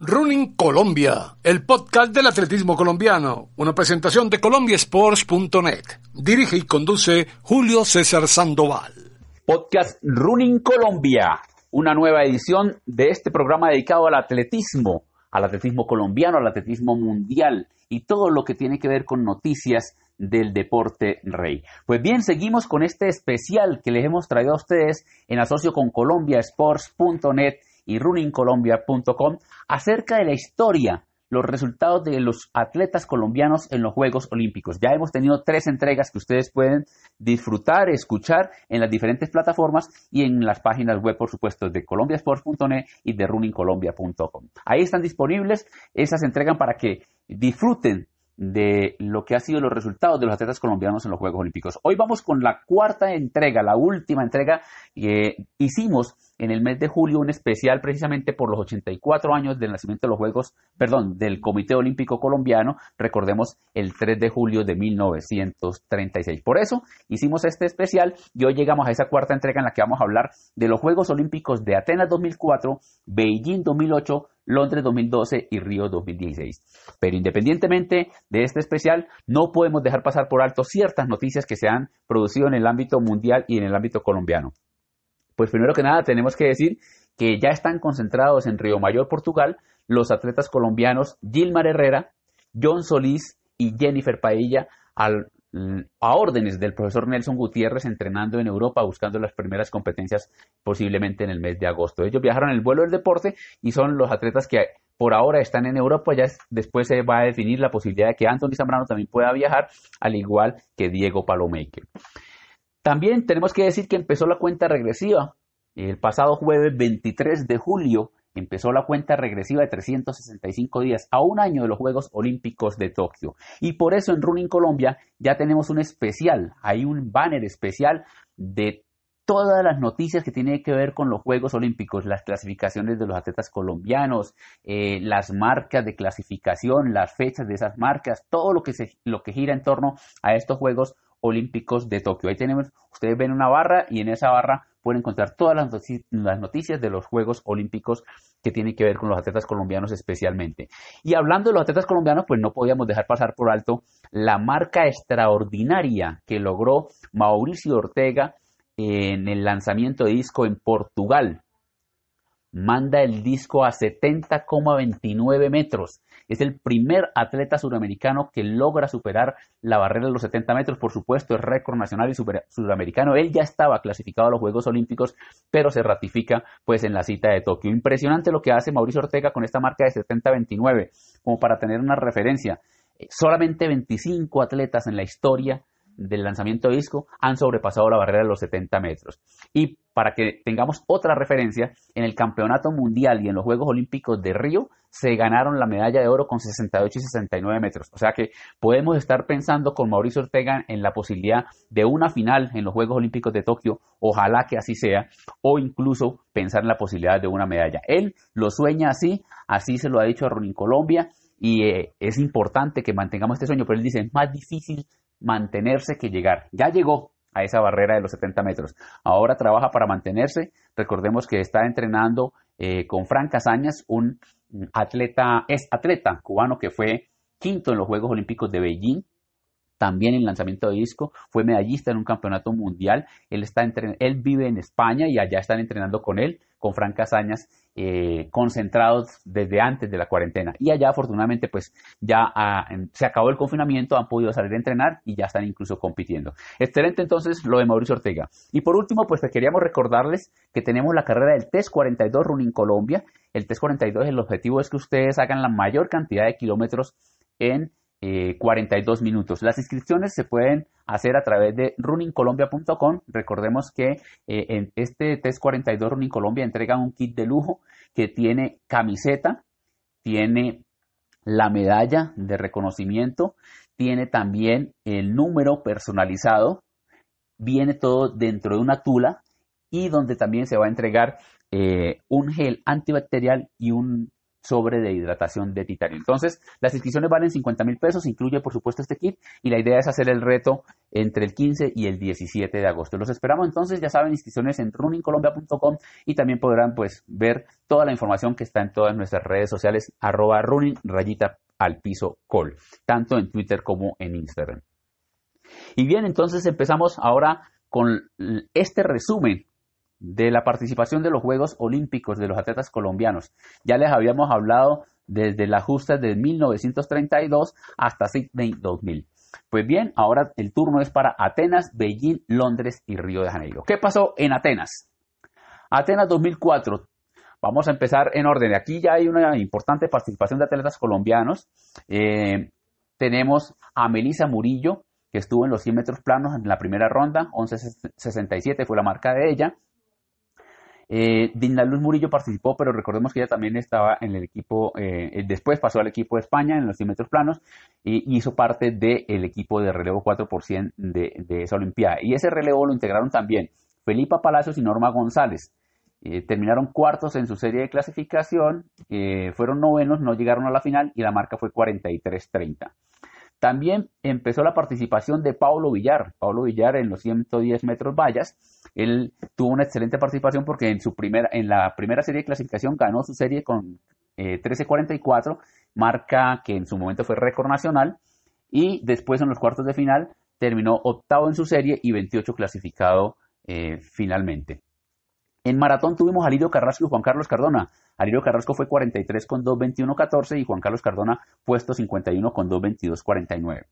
Running Colombia, el podcast del atletismo colombiano, una presentación de colombiasports.net. Dirige y conduce Julio César Sandoval. Podcast Running Colombia, una nueva edición de este programa dedicado al atletismo, al atletismo colombiano, al atletismo mundial y todo lo que tiene que ver con noticias del deporte rey. Pues bien, seguimos con este especial que les hemos traído a ustedes en asocio con colombiasports.net y runningcolombia.com acerca de la historia, los resultados de los atletas colombianos en los Juegos Olímpicos. Ya hemos tenido tres entregas que ustedes pueden disfrutar, escuchar en las diferentes plataformas y en las páginas web, por supuesto, de colombiasports.net y de runningcolombia.com. Ahí están disponibles esas entregas para que disfruten de lo que ha sido los resultados de los atletas colombianos en los Juegos Olímpicos. Hoy vamos con la cuarta entrega, la última entrega que hicimos en el mes de julio, un especial precisamente por los 84 años del nacimiento de los Juegos, perdón, del Comité Olímpico Colombiano, recordemos el 3 de julio de 1936. Por eso hicimos este especial y hoy llegamos a esa cuarta entrega en la que vamos a hablar de los Juegos Olímpicos de Atenas 2004, Beijing 2008, Londres 2012 y Río 2016. Pero independientemente de este especial, no podemos dejar pasar por alto ciertas noticias que se han producido en el ámbito mundial y en el ámbito colombiano. Pues primero que nada tenemos que decir que ya están concentrados en Río Mayor, Portugal, los atletas colombianos Gilmar Herrera, John Solís y Jennifer Paella a órdenes del profesor Nelson Gutiérrez entrenando en Europa buscando las primeras competencias posiblemente en el mes de agosto. Ellos viajaron en el vuelo del deporte y son los atletas que por ahora están en Europa, ya después se va a definir la posibilidad de que Anthony Zambrano también pueda viajar, al igual que Diego Palomeque. También tenemos que decir que empezó la cuenta regresiva el pasado jueves 23 de julio empezó la cuenta regresiva de 365 días a un año de los Juegos Olímpicos de Tokio. Y por eso en Running Colombia ya tenemos un especial, hay un banner especial de todas las noticias que tienen que ver con los Juegos Olímpicos, las clasificaciones de los atletas colombianos, eh, las marcas de clasificación, las fechas de esas marcas, todo lo que, se, lo que gira en torno a estos Juegos Olímpicos de Tokio. Ahí tenemos, ustedes ven una barra y en esa barra pueden encontrar todas las, noticias de los Juegos Olímpicos que tienen que ver con los atletas colombianos especialmente. Y hablando de los atletas colombianos, pues no podíamos dejar pasar por alto la marca extraordinaria que logró Mauricio Ortega en el lanzamiento de disco en Portugal. Manda el disco a 70,29 metros. Es el primer atleta suramericano que logra superar la barrera de los 70 metros. Por supuesto, es récord nacional y suramericano. Él ya estaba clasificado a los Juegos Olímpicos, pero se ratifica pues en la cita de Tokio. Impresionante lo que hace Mauricio Ortega con esta marca de 70-29, como para tener una referencia. Eh, solamente 25 atletas en la historia del lanzamiento de disco han sobrepasado la barrera de los 70 metros. Y para que tengamos otra referencia, en el Campeonato Mundial y en los Juegos Olímpicos de Río se ganaron la medalla de oro con 68 y 69 metros. O sea que podemos estar pensando con Mauricio Ortega en la posibilidad de una final en los Juegos Olímpicos de Tokio, ojalá que así sea, o incluso pensar en la posibilidad de una medalla. Él lo sueña así, así se lo ha dicho a Ronin Colombia, y eh, es importante que mantengamos este sueño, pero él dice, es más difícil mantenerse que llegar. Ya llegó a esa barrera de los 70 metros. Ahora trabaja para mantenerse. Recordemos que está entrenando eh, con Fran Casañas, un atleta, es atleta cubano que fue quinto en los Juegos Olímpicos de Beijing también en lanzamiento de disco, fue medallista en un campeonato mundial, él, está él vive en España y allá están entrenando con él, con Fran Casañas, eh, concentrados desde antes de la cuarentena. Y allá afortunadamente pues ya ah, se acabó el confinamiento, han podido salir a entrenar y ya están incluso compitiendo. Excelente entonces lo de Mauricio Ortega. Y por último pues queríamos recordarles que tenemos la carrera del TES 42 Running Colombia. El TES 42 el objetivo es que ustedes hagan la mayor cantidad de kilómetros en 42 eh, minutos. Las inscripciones se pueden hacer a través de runningcolombia.com. Recordemos que eh, en este test 42 Running Colombia entrega un kit de lujo que tiene camiseta, tiene la medalla de reconocimiento, tiene también el número personalizado, viene todo dentro de una tula y donde también se va a entregar eh, un gel antibacterial y un sobre de hidratación de titanio. Entonces, las inscripciones valen 50 mil pesos, incluye por supuesto este kit y la idea es hacer el reto entre el 15 y el 17 de agosto. Los esperamos entonces, ya saben, inscripciones en runningcolombia.com y también podrán pues ver toda la información que está en todas nuestras redes sociales, arroba running rayita al piso call, tanto en Twitter como en Instagram. Y bien, entonces empezamos ahora con este resumen de la participación de los Juegos Olímpicos de los atletas colombianos. Ya les habíamos hablado desde la justa de 1932 hasta Sydney 2000. Pues bien, ahora el turno es para Atenas, Beijing, Londres y Río de Janeiro. ¿Qué pasó en Atenas? Atenas 2004. Vamos a empezar en orden. Aquí ya hay una importante participación de atletas colombianos. Eh, tenemos a Melisa Murillo, que estuvo en los 100 metros planos en la primera ronda, 11.67 fue la marca de ella. Eh, Dina Luz Murillo participó, pero recordemos que ella también estaba en el equipo, eh, después pasó al equipo de España en los 100 metros planos y hizo parte del equipo de relevo 4% de, de esa Olimpiada. Y ese relevo lo integraron también Felipa Palacios y Norma González. Eh, terminaron cuartos en su serie de clasificación, eh, fueron novenos, no llegaron a la final y la marca fue 43-30. También empezó la participación de Paulo Villar. Paulo Villar en los 110 metros vallas. Él tuvo una excelente participación porque en, su primera, en la primera serie de clasificación ganó su serie con 13.44, eh, marca que en su momento fue récord nacional. Y después en los cuartos de final terminó octavo en su serie y 28 clasificado eh, finalmente. En maratón tuvimos a Lirio Carrasco y Juan Carlos Cardona. Alirio Carrasco fue 43 con 2.21.14 y Juan Carlos Cardona puesto 51 con 2.22.49.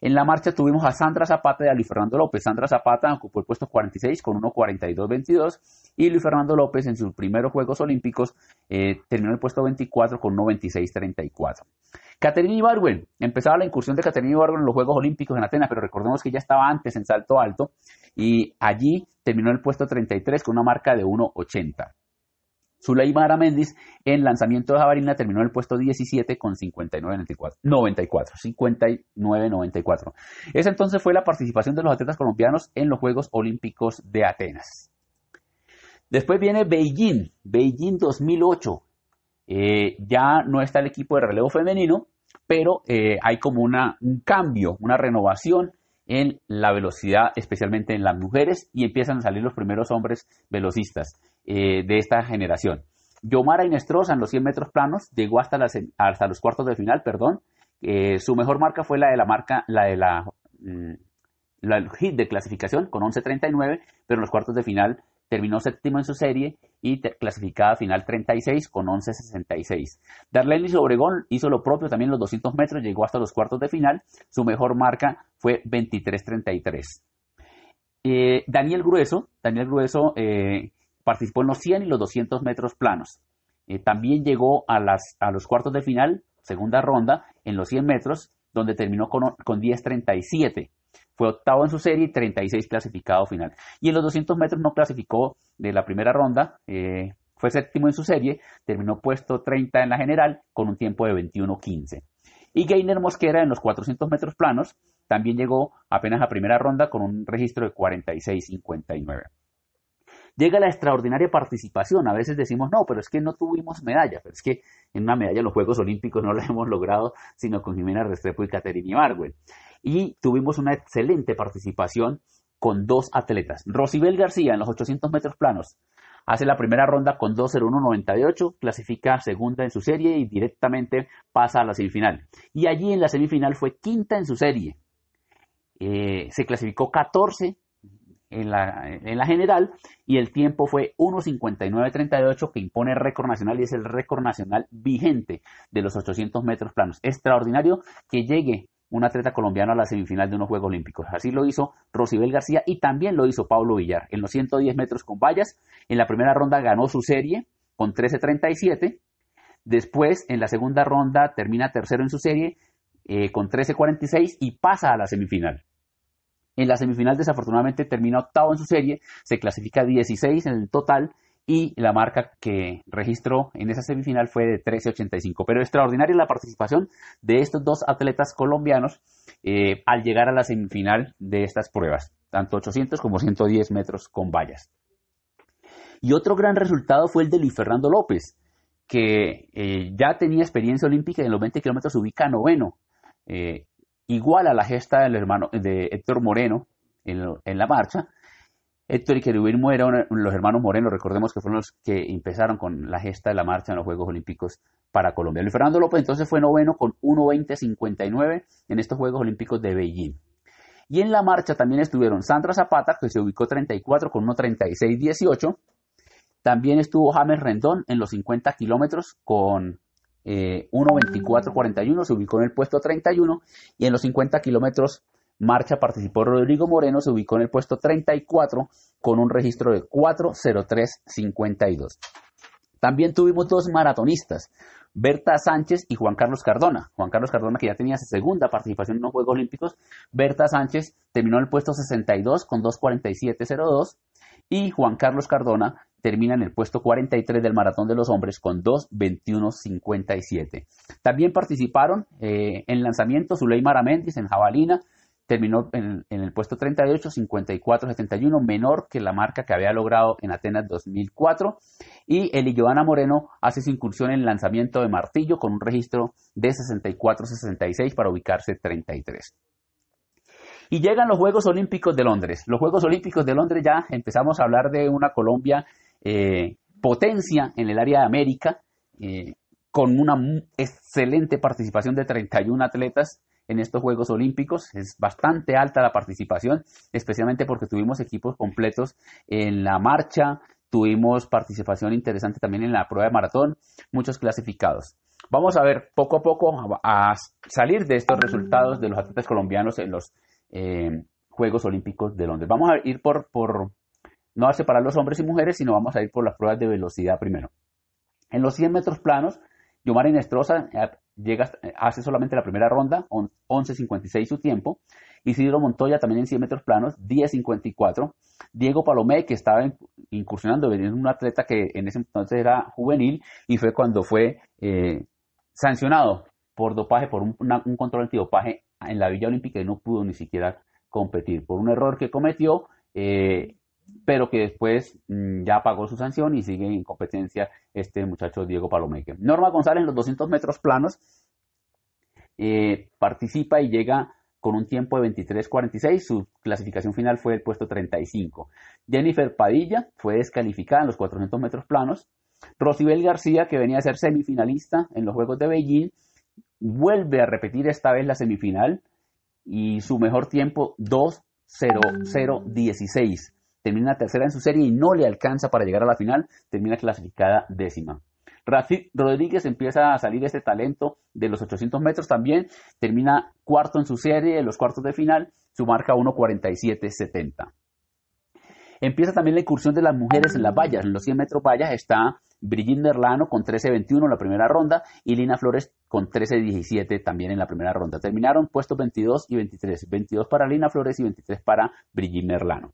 En la marcha tuvimos a Sandra Zapata y a Luis Fernando López. Sandra Zapata ocupó el puesto 46 con 1.42.22 y Luis Fernando López en sus primeros Juegos Olímpicos eh, terminó el puesto 24 con 1.26.34. Caterina Ibargüen, empezaba la incursión de Caterina Ibargüen en los Juegos Olímpicos en Atenas, pero recordemos que ya estaba antes en salto alto y allí terminó el puesto 33 con una marca de 1.80. Zuleima Méndez en lanzamiento de jabalina terminó en el puesto 17 con 59.94. 94, 59.94. Esa entonces fue la participación de los atletas colombianos en los Juegos Olímpicos de Atenas. Después viene Beijing, Beijing 2008. Eh, ya no está el equipo de relevo femenino, pero eh, hay como un cambio, una renovación en la velocidad, especialmente en las mujeres, y empiezan a salir los primeros hombres velocistas. Eh, de esta generación. Yomara Inestrosa en los 100 metros planos llegó hasta, hasta los cuartos de final, perdón. Su mejor marca fue la de la marca, la de la, mm, la hit de clasificación con 11.39, pero en los cuartos de final terminó séptimo en su serie y clasificada final 36 con 11.66. Darlene Obregón hizo lo propio también los 200 metros, llegó hasta los cuartos de final. Su mejor marca fue 23.33. Eh, Daniel Grueso, Daniel Grueso eh, participó en los 100 y los 200 metros planos. Eh, también llegó a, las, a los cuartos de final, segunda ronda, en los 100 metros, donde terminó con, con 10.37. Fue octavo en su serie y 36 clasificado final. Y en los 200 metros no clasificó de la primera ronda, eh, fue séptimo en su serie, terminó puesto 30 en la general con un tiempo de 21.15. Y Gainer Mosquera en los 400 metros planos también llegó apenas a primera ronda con un registro de 46.59 llega la extraordinaria participación. A veces decimos, no, pero es que no tuvimos medalla, pero es que en una medalla en los Juegos Olímpicos no la hemos logrado, sino con Jimena Restrepo y Caterina Ibargüen. Y tuvimos una excelente participación con dos atletas. Rosibel García en los 800 metros planos. Hace la primera ronda con 2.01.98, clasifica segunda en su serie y directamente pasa a la semifinal. Y allí en la semifinal fue quinta en su serie. Eh, se clasificó 14 en la, en la general y el tiempo fue 1.59.38 que impone récord nacional y es el récord nacional vigente de los 800 metros planos. Extraordinario que llegue un atleta colombiano a la semifinal de unos Juegos Olímpicos. Así lo hizo Rosibel García y también lo hizo Pablo Villar. En los 110 metros con vallas, en la primera ronda ganó su serie con 13.37. Después, en la segunda ronda, termina tercero en su serie eh, con 13.46 y pasa a la semifinal. En la semifinal desafortunadamente termina octavo en su serie, se clasifica 16 en el total y la marca que registró en esa semifinal fue de 13.85. Pero extraordinaria la participación de estos dos atletas colombianos eh, al llegar a la semifinal de estas pruebas, tanto 800 como 110 metros con vallas. Y otro gran resultado fue el de Luis Fernando López, que eh, ya tenía experiencia olímpica y en los 20 kilómetros ubica noveno, eh, igual a la gesta del hermano de Héctor Moreno en, en la marcha, Héctor y Querubín Moreno, los hermanos Moreno, recordemos que fueron los que empezaron con la gesta de la marcha en los Juegos Olímpicos para Colombia. Luis Fernando López entonces fue noveno con 1.20.59 en estos Juegos Olímpicos de Beijing. Y en la marcha también estuvieron Sandra Zapata, que se ubicó 34 con 1.36.18. También estuvo James Rendón en los 50 kilómetros con 1.24.41, eh, se ubicó en el puesto 31. Y en los 50 kilómetros marcha participó Rodrigo Moreno, se ubicó en el puesto 34 con un registro de 4.03.52. También tuvimos dos maratonistas, Berta Sánchez y Juan Carlos Cardona. Juan Carlos Cardona, que ya tenía su segunda participación en los Juegos Olímpicos. Berta Sánchez terminó en el puesto 62 con 2.47.02 y Juan Carlos Cardona termina en el puesto 43 del Maratón de los Hombres con 2.21.57. También participaron eh, en lanzamiento Zuleima Aramendi en jabalina, terminó en, el puesto 38, 54-71, menor que la marca que había logrado en Atenas 2004. Y Eli Joana Moreno hace su incursión en el lanzamiento de martillo con un registro de 64-66 para ubicarse 33. Y llegan los Juegos Olímpicos de Londres. Los Juegos Olímpicos de Londres ya empezamos a hablar de una Colombia eh, potencia en el área de América, eh, con una excelente participación de 31 atletas en estos Juegos Olímpicos. Es bastante alta la participación, especialmente porque tuvimos equipos completos en la marcha, tuvimos participación interesante también en la prueba de maratón, muchos clasificados. Vamos a ver poco a poco a, salir de estos resultados de los atletas colombianos en los eh, Juegos Olímpicos de Londres. Vamos a ir por, por, no a separar los hombres y mujeres, sino vamos a ir por las pruebas de velocidad primero. En los 100 metros planos, Yomar Inestrosa eh, llega, hace solamente la primera ronda, 11.56 su tiempo. Isidro Montoya también en 100 metros planos, 10.54. Diego Palomé, que estaba incursionando, en un atleta que en ese entonces era juvenil y fue cuando fue eh, sancionado por dopaje, por un, control antidopaje en la Villa Olímpica y no pudo ni siquiera competir por un error que cometió. Eh, pero que después mm, ya pagó su sanción y sigue en competencia este muchacho Diego Palomeque. Norma González en los 200 metros planos eh, participa y llega con un tiempo de 23.46, su clasificación final fue el puesto 35. Jennifer Padilla fue descalificada en los 400 metros planos. Rosibel García, que venía a ser semifinalista en los Juegos de Beijing, vuelve a repetir esta vez la semifinal y su mejor tiempo 2.0016 termina tercera en su serie y no le alcanza para llegar a la final, termina clasificada décima. Rafi Rodríguez empieza a salir este talento de los 800 metros también, termina cuarto en su serie, en los cuartos de final, su marca 1.47.70. Empieza también la incursión de las mujeres en las vallas. En los 100 metros vallas está Brigitte Merlano con 13.21 en la primera ronda y Lina Flores con 13.17 también en la primera ronda. Terminaron puestos 22 y 23. 22 para Lina Flores y 23 para Brigitte Merlano.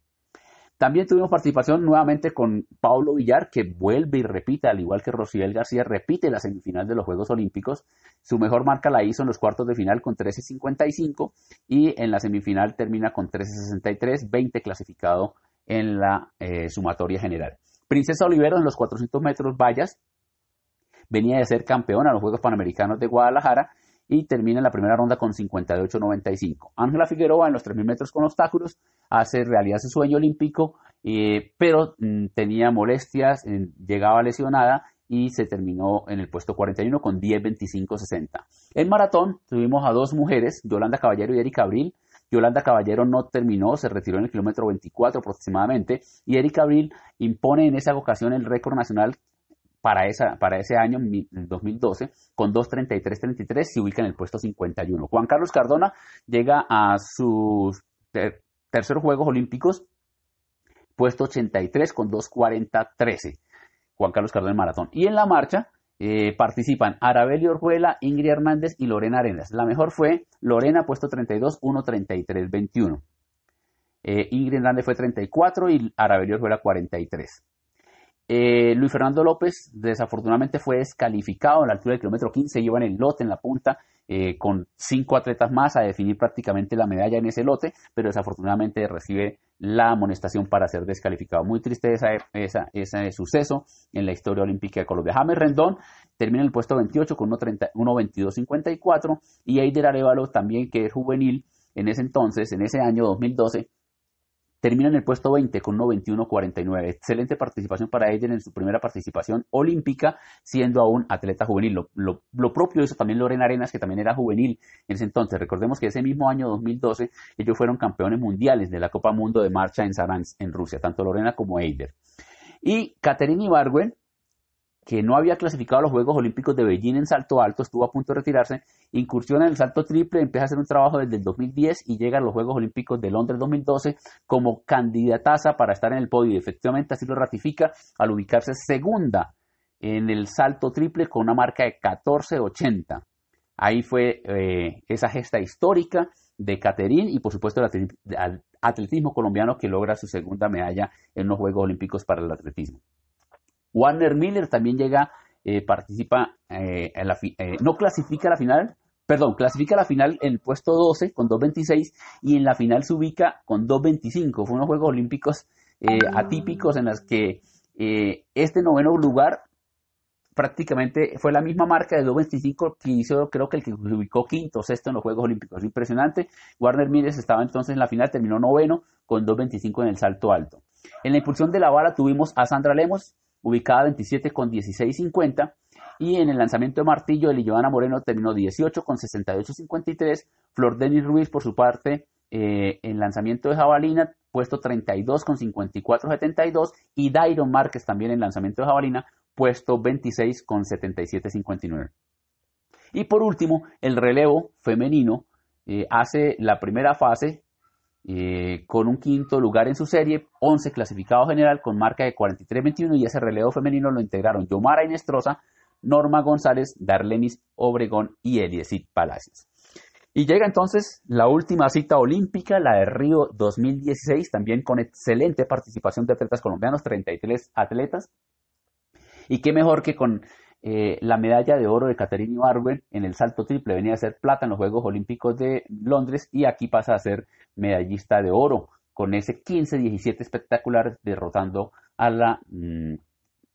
También tuvimos participación nuevamente con Paulo Villar, que vuelve y repite, al igual que Rociel García, repite la semifinal de los Juegos Olímpicos. Su mejor marca la hizo en los cuartos de final con 13.55 y en la semifinal termina con 13.63, 20 clasificado en la eh, sumatoria general. Princesa Olivero en los 400 metros vallas venía de ser campeona en los Juegos Panamericanos de Guadalajara y termina en la primera ronda con 58.95. Ángela Figueroa en los 3.000 metros con obstáculos hace realidad su sueño olímpico, eh, pero mm, tenía molestias, llegaba lesionada y se terminó en el puesto 41 con 10.25.60. En maratón tuvimos a dos mujeres, Yolanda Caballero y Erika Abril. Yolanda Caballero no terminó, se retiró en el kilómetro 24 aproximadamente y Erika Abril impone en esa ocasión el récord nacional para, esa, para ese año, 2012, con 2.33.33, se ubica en el puesto 51. Juan Carlos Cardona llega a sus terceros Juegos Olímpicos, puesto 83 con 2.40.13. Juan Carlos Cardona en maratón. Y en la marcha eh, participan Arabeli Orjuela, Ingrid Hernández y Lorena Arenas. La mejor fue Lorena, puesto 32, 1.33.21. Eh, Ingrid Hernández fue 34 y Arabeli Orjuela 43. Eh, Luis Fernando López desafortunadamente fue descalificado a la altura del kilómetro 15, iba en el lote en la punta eh, con cinco atletas más a definir prácticamente la medalla en ese lote, pero desafortunadamente recibe la amonestación para ser descalificado. Muy triste ese suceso en la historia olímpica de Colombia. James Rendón termina en el puesto 28 con 1.22.54 y Eider Arevalo también que es juvenil en ese entonces, en ese año 2012, Termina en el puesto 20 con 1.21.49. Excelente participación para ella en su primera participación olímpica, siendo aún atleta juvenil. Lo, propio hizo también Lorena Arenas, que también era juvenil en ese entonces. Recordemos que ese mismo año 2012 ellos fueron campeones mundiales de la Copa Mundo de Marcha en Saransk, en Rusia, tanto Lorena como Eider. Y Caterina Ibargüen, que no había clasificado a los Juegos Olímpicos de Beijing en salto alto, estuvo a punto de retirarse, incursiona en el salto triple, empieza a hacer un trabajo desde el 2010 y llega a los Juegos Olímpicos de Londres 2012 como candidataza para estar en el podio. Y efectivamente así lo ratifica al ubicarse segunda en el salto triple con una marca de 14.80. Ahí fue eh, esa gesta histórica de Caterín y por supuesto el atletismo colombiano que logra su segunda medalla en los Juegos Olímpicos para el atletismo. Warner Miller también llega, eh, participa, eh, en la eh, no clasifica a la final, perdón, clasifica a la final en el puesto 12 con 2.26 y en la final se ubica con 2.25. Fue unos Juegos Olímpicos ah. atípicos en los que este noveno lugar prácticamente fue la misma marca de 2.25 que hizo, creo que el que se ubicó quinto, sexto en los Juegos Olímpicos. Impresionante. Warner Miller estaba entonces en la final, terminó noveno con 2.25 en el salto alto. En la impulsión de la vara tuvimos a Sandra Lemos, ubicada 27 con 16.50. Y en el lanzamiento de martillo, Joana Moreno terminó 18 con 68.53. Flor Denis Ruiz, por su parte, eh, en lanzamiento de jabalina, puesto 32 con 54.72. Y Dairon Márquez también en lanzamiento de jabalina, puesto 26 con 77.59. Y por último, el relevo femenino eh, hace la primera fase eh, con un quinto lugar en su serie, 11 clasificados general con marca de 43-21 y ese relevo femenino lo integraron Yomara Inestrosa, Norma González, Darlenis Obregón y Eliesit Palacios. Y llega entonces la última cita olímpica, la de Río 2016, también con excelente participación de atletas colombianos, 33 atletas. Y qué mejor que con eh, la medalla de oro de Caterina Ibargüen en el salto triple venía a ser plata en los Juegos Olímpicos de Londres y aquí pasa a ser medallista de oro con ese 15-17 espectacular derrotando a la mm,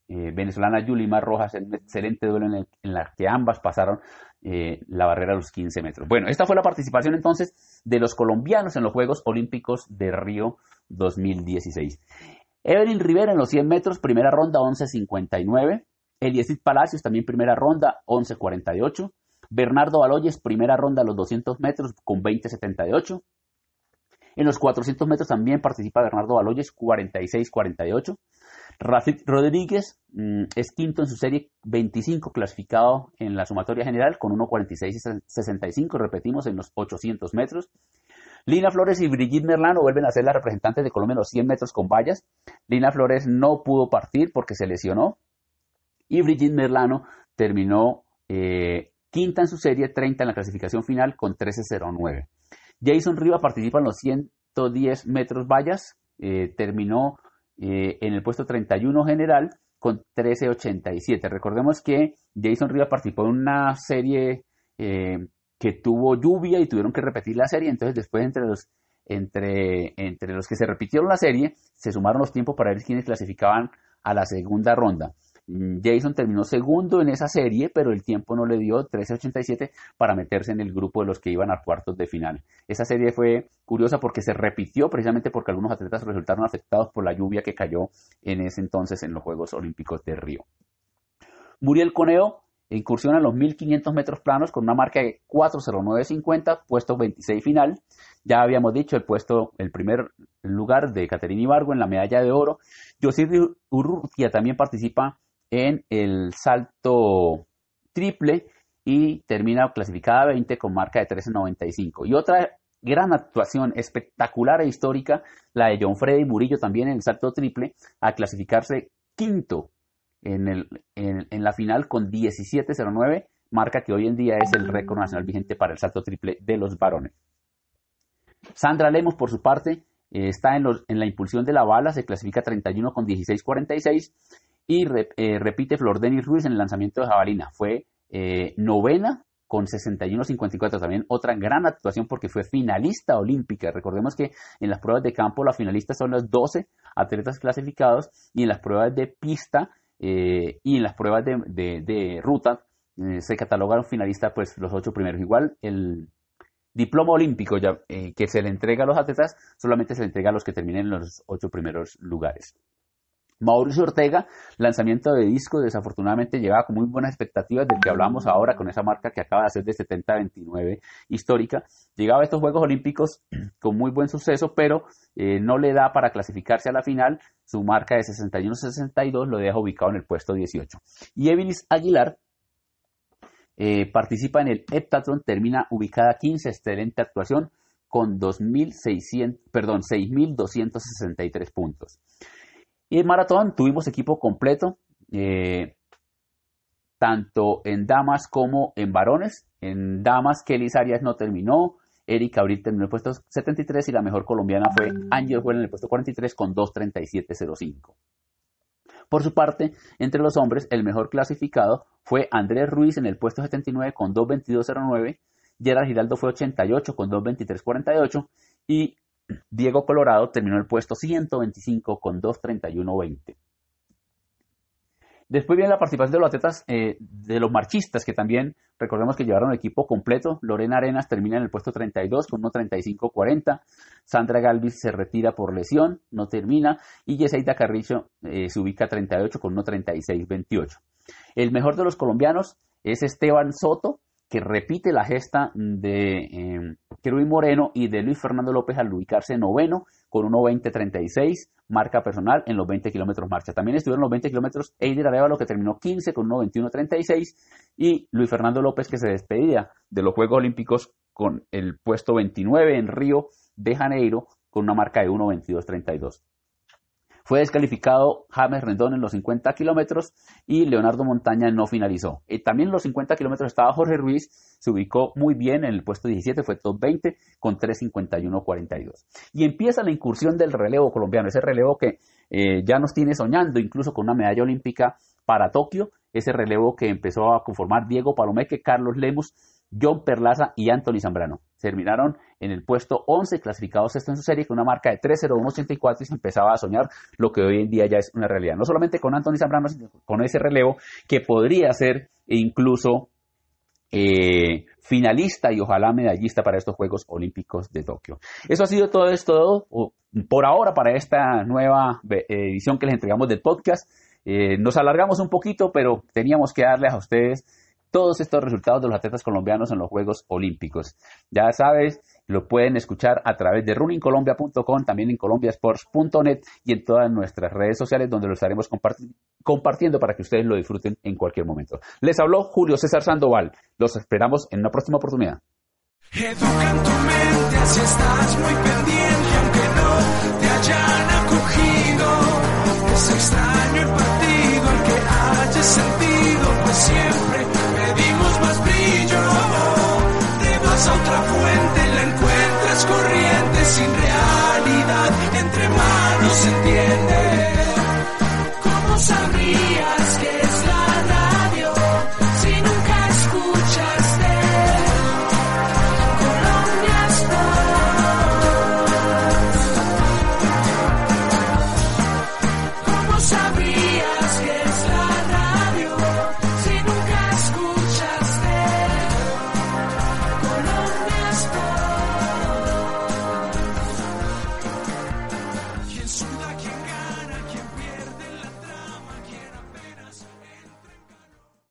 eh, venezolana Yulimar Rojas en un excelente duelo en, el, la que ambas pasaron eh, la barrera de los 15 metros. Bueno, esta fue la participación entonces de los colombianos en los Juegos Olímpicos de Río 2016. Evelyn Rivera en los 100 metros, primera ronda 11.59. Eliesit Palacios, también primera ronda, 11.48. Bernardo Baloyes, primera ronda a los 200 metros con 20.78. En los 400 metros también participa Bernardo Baloyes, 46-48. Rafik Rodríguez mm, es quinto en su serie 25 clasificado en la sumatoria general con 1.46-65, repetimos, en los 800 metros. Lina Flores y Brigitte Merlano vuelven a ser las representantes de Colombia en los 100 metros con vallas. Lina Flores no pudo partir porque se lesionó, y Brigitte Merlano terminó eh, quinta en su serie, 30 en la clasificación final con 13.09. Jason Riva participa en los 110 metros vallas, eh, terminó eh, en el puesto 31 general con 13.87. Recordemos que Jason Riva participó en una serie que tuvo lluvia y tuvieron que repetir la serie, entonces después entre los entre, entre los que se repitieron la serie, se sumaron los tiempos para ver quiénes clasificaban a la segunda ronda. Mm, Jason terminó segundo en esa serie, pero el tiempo no le dio 13.87 para meterse en el grupo de los que iban a cuartos de final. Esa serie fue curiosa porque se repitió precisamente porque algunos atletas resultaron afectados por la lluvia que cayó en ese entonces en los Juegos Olímpicos de Río. Muriel Coneo incursiona en los 1500 metros planos con una marca de 4.09.50, puesto 26 final. Ya habíamos dicho el puesto, el primer lugar de Caterina Ibargo en la medalla de oro. José Urrutia también participa en el salto triple y termina clasificada 20 con marca de 13.95. Y otra gran actuación espectacular e histórica, la de John Freddy Murillo también en el salto triple, a clasificarse quinto en, el, en, la final con 17.09, marca que hoy en día es el récord nacional vigente para el salto triple de los varones. Sandra Lemos, por su parte, eh, está en, los, en, la impulsión de la bala, se clasifica 31 con 16.46 Y eh, repite Flor Denis Ruiz en el lanzamiento de jabalina. Fue eh, novena con 61.54. También otra gran actuación porque fue finalista olímpica. Recordemos que en las pruebas de campo las finalistas son los 12 atletas clasificados y en las pruebas de pista y en las pruebas de, ruta se catalogaron finalistas pues los ocho primeros. Igual el diploma olímpico ya, eh, que se le entrega a los atletas solamente se le entrega a los que terminen en los ocho primeros lugares. Mauricio Ortega, lanzamiento de disco, desafortunadamente llegaba con muy buenas expectativas del que hablamos ahora con esa marca que acaba de hacer de 70-29 histórica. Llegaba a estos Juegos Olímpicos con muy buen suceso, pero eh, no le da para clasificarse a la final. Su marca de 61-62 lo deja ubicado en el puesto 18. Y Evilis Aguilar, eh, participa en el Heptathlon, termina ubicada 15, excelente actuación con 2.600, perdón, 6.263 puntos. Y en maratón tuvimos equipo completo, eh, tanto en damas como en varones. En damas, Kelly Arias no terminó, Erika Abril terminó en el puesto 73 y la mejor colombiana fue Ángel Juel en el puesto 43 con 2.37.05. Por su parte, entre los hombres, el mejor clasificado fue Andrés Ruiz en el puesto 79 con 2.22.09, Gerard Giraldo fue 88 con 2.23.48 y Diego Colorado terminó el puesto 125 con 2.31.20. Después viene la participación de los atletas, eh, de los marchistas, que también recordemos que llevaron el equipo completo. Lorena Arenas termina en el puesto 32 con 1.35.40. Sandra Galvis se retira por lesión, no termina. Y Yesaida Carrillo eh, se ubica 38 con 1.36.28. El mejor de los colombianos es Esteban Soto, que repite la gesta de eh, Moreno y de Luis Fernando López al ubicarse noveno con 1.20.36, marca personal en los 20 kilómetros marcha. También estuvieron los 20 kilómetros Eider Arevalo que terminó 15 con 1.21.36 y Luis Fernando López que se despedía de los Juegos Olímpicos con el puesto 29 en Río de Janeiro con una marca de 1.22.32. Fue descalificado James Rendón en los 50 kilómetros y Leonardo Montaña no finalizó. Y también en los 50 kilómetros estaba Jorge Ruiz, se ubicó muy bien en el puesto 17, fue top 20 con 3.51.42. Y empieza la incursión del relevo colombiano, ese relevo que eh, ya nos tiene soñando incluso con una medalla olímpica para Tokio, ese relevo que empezó a conformar Diego Palomeque, Carlos Lemos, John Perlaza y Anthony Zambrano. Terminaron en el puesto 11, clasificados esto en su serie con una marca de 3.01.84 y se empezaba a soñar lo que hoy en día ya es una realidad. No solamente con Anthony Zambrano, sino con ese relevo que podría ser incluso eh, finalista y ojalá medallista para estos Juegos Olímpicos de Tokio. Eso ha sido todo esto por ahora para esta nueva edición que les entregamos del podcast. Eh, nos alargamos un poquito, pero teníamos que darles a ustedes todos estos resultados de los atletas colombianos en los Juegos Olímpicos. Ya sabes, lo pueden escuchar a través de runningcolombia.com, también en colombiasports.net y en todas nuestras redes sociales donde lo estaremos compartiendo para que ustedes lo disfruten en cualquier momento. Les habló Julio César Sandoval. Los esperamos en una próxima oportunidad. estás muy aunque no te hayan acogido. 身边的